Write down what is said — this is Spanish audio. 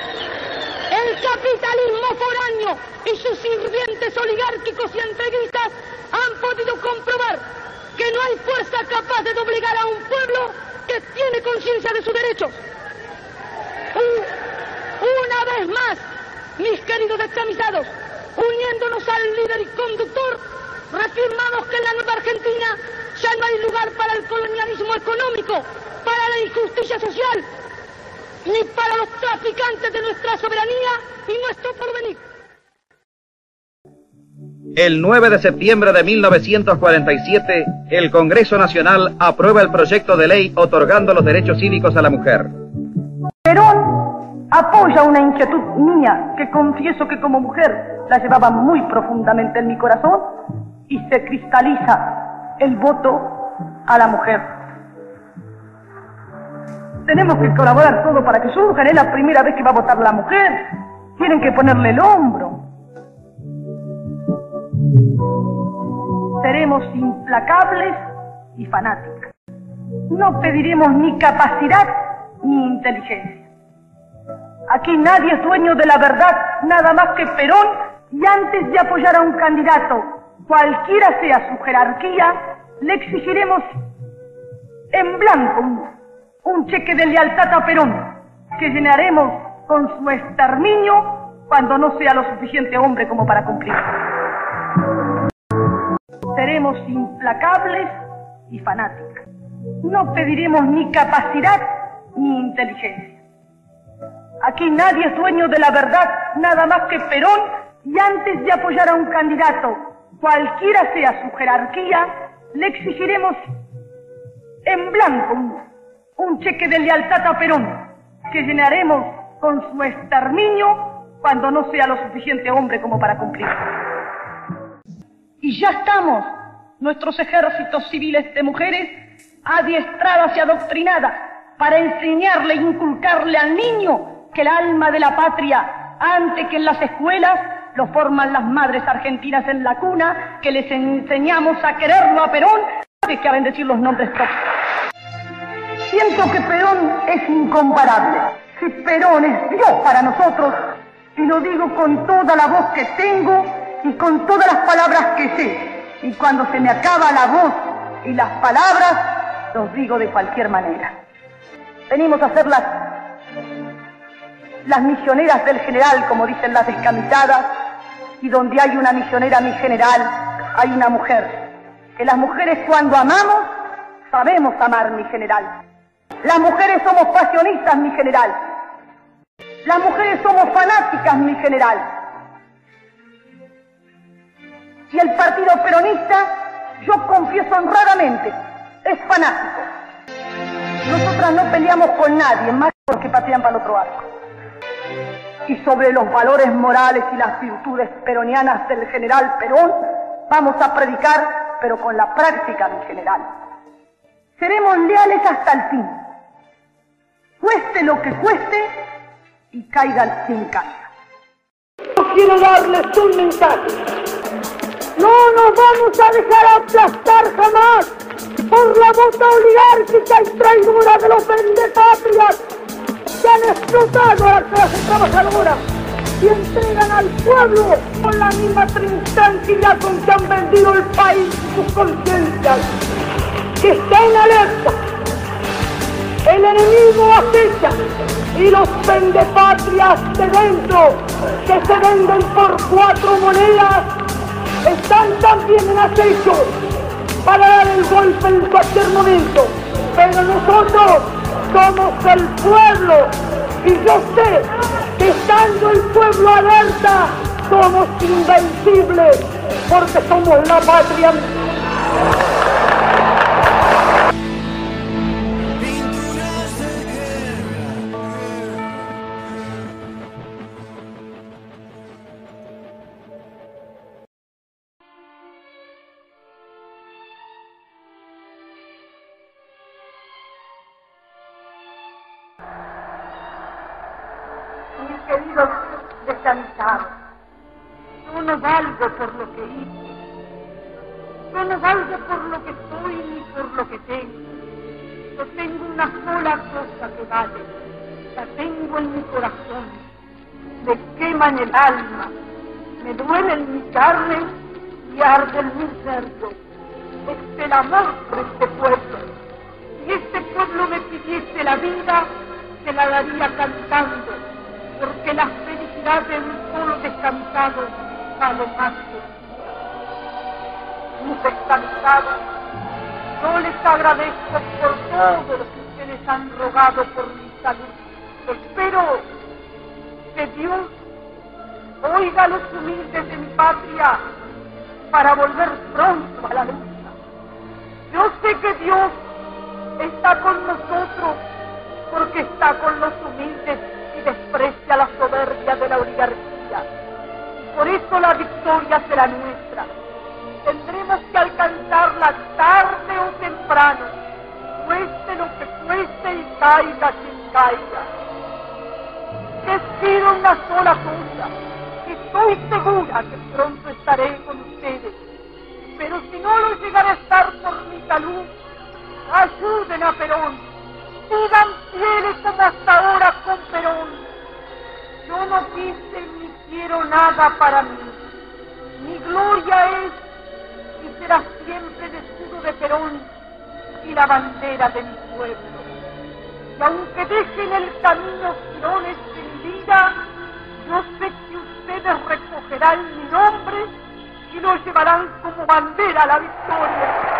El capitalismo foráneo y sus sirvientes oligárquicos y entreguistas han podido comprobar que no hay fuerza capaz de doblegar a un pueblo que tiene conciencia de sus derechos. una vez más, mis queridos descamisados, uniéndonos al líder y conductor, reafirmamos que en la nueva Argentina ya no hay lugar para el colonialismo económico, para la injusticia social, ni para los traficantes de nuestra soberanía y nuestro porvenir. El 9 de septiembre de 1947, el Congreso Nacional aprueba el proyecto de ley otorgando los derechos cívicos a la mujer. Perón apoya una inquietud mía que confieso que como mujer la llevaba muy profundamente en mi corazón y se cristaliza el voto a la mujer. Tenemos que colaborar todo para que surjan. Es la primera vez que va a votar la mujer. Tienen que ponerle el hombro. Seremos implacables y fanáticas. No pediremos ni capacidad ni inteligencia. Aquí nadie es dueño de la verdad, nada más que Perón, y antes de apoyar a un candidato, cualquiera sea su jerarquía, le exigiremos en blanco un, cheque de lealtad a Perón, que llenaremos con su exterminio cuando no sea lo suficiente hombre como para cumplir seremos implacables y fanáticas. No pediremos ni capacidad ni inteligencia. Aquí nadie es dueño de la verdad, nada más que Perón, y antes de apoyar a un candidato, cualquiera sea su jerarquía, le exigiremos en blanco un, cheque de lealtad a Perón, que llenaremos con su exterminio cuando no sea lo suficiente hombre como para cumplir. Y ya estamos, nuestros ejércitos civiles de mujeres, adiestradas y adoctrinadas para enseñarle e inculcarle al niño que el alma de la patria, antes que en las escuelas, lo forman las madres argentinas en la cuna, que les enseñamos a quererlo a Perón, antes que a bendecir los nombres propios. Siento que Perón es incomparable. Si Perón es Dios para nosotros, y lo digo con toda la voz que tengo, y con todas las palabras que sé. Y cuando se me acaba la voz y las palabras, los digo de cualquier manera. Venimos a ser las, las misioneras del general, como dicen las descamisadas, y donde hay una misionera, mi general, hay una mujer. Que las mujeres cuando amamos, sabemos amar, mi general. Las mujeres somos pasionistas, mi general. Las mujeres somos fanáticas, mi general. Y el partido peronista, yo confieso honradamente, es fanático. Nosotras no peleamos con nadie, más porque patean para el otro arco. Y sobre los valores morales y las virtudes peronianas del general Perón, vamos a predicar, pero con la práctica mi general. Seremos leales hasta el fin. Cueste lo que cueste y caiga quien caiga. No quiero darles un mensaje no nos vamos a dejar aplastar jamás por la bota oligárquica y traidora de los vendepatrias que han explotado a la clase trabajadora y entregan al pueblo con la misma trincanquilla con que han vendido el país y sus conciencias. Que estén alerta. El enemigo acecha y los vendepatrias de dentro que se venden por cuatro monedas están también en acecho para dar el golpe en cualquier momento. Pero nosotros somos el pueblo y yo sé que estando el pueblo alerta somos invencibles porque somos la patria. Queridos descansados. Yo no valgo por lo que hice. Yo no valgo por lo que soy ni por lo que tengo. Yo tengo una sola cosa que vale. La tengo en mi corazón, me quema en el alma, me duele en mi carne y arde en mi cerdo. Es el amor por este pueblo. Pueblo me pidiese la vida, se la daría cantando, porque la felicidad de un solo descansado vale más que mis descansados, yo les agradezco por todo lo que ustedes han rogado por mi salud. Espero que Dios oiga a los humildes de mi patria para volver pronto a la lucha. Yo sé que Dios está con nosotros porque está con los humildes y desprecia la soberbia de la oligarquía. Por eso la victoria será nuestra. Tendremos que alcanzarla tarde o temprano, cueste lo que cueste y caiga quien caiga. Les pido una sola cosa, estoy segura que pronto estaré con ustedes, pero si no lo llegaré a estar por mi salud, ayuden a Perón, sigan fieles como hasta ahora con Perón. Yo no quise ni quiero nada para mí. Mi gloria es y será siempre el escudo de Perón y la bandera de mi pueblo. Y aunque dejen el camino girones sin vida, yo sé que ustedes recogerán mi nombre y lo llevarán como bandera a la victoria.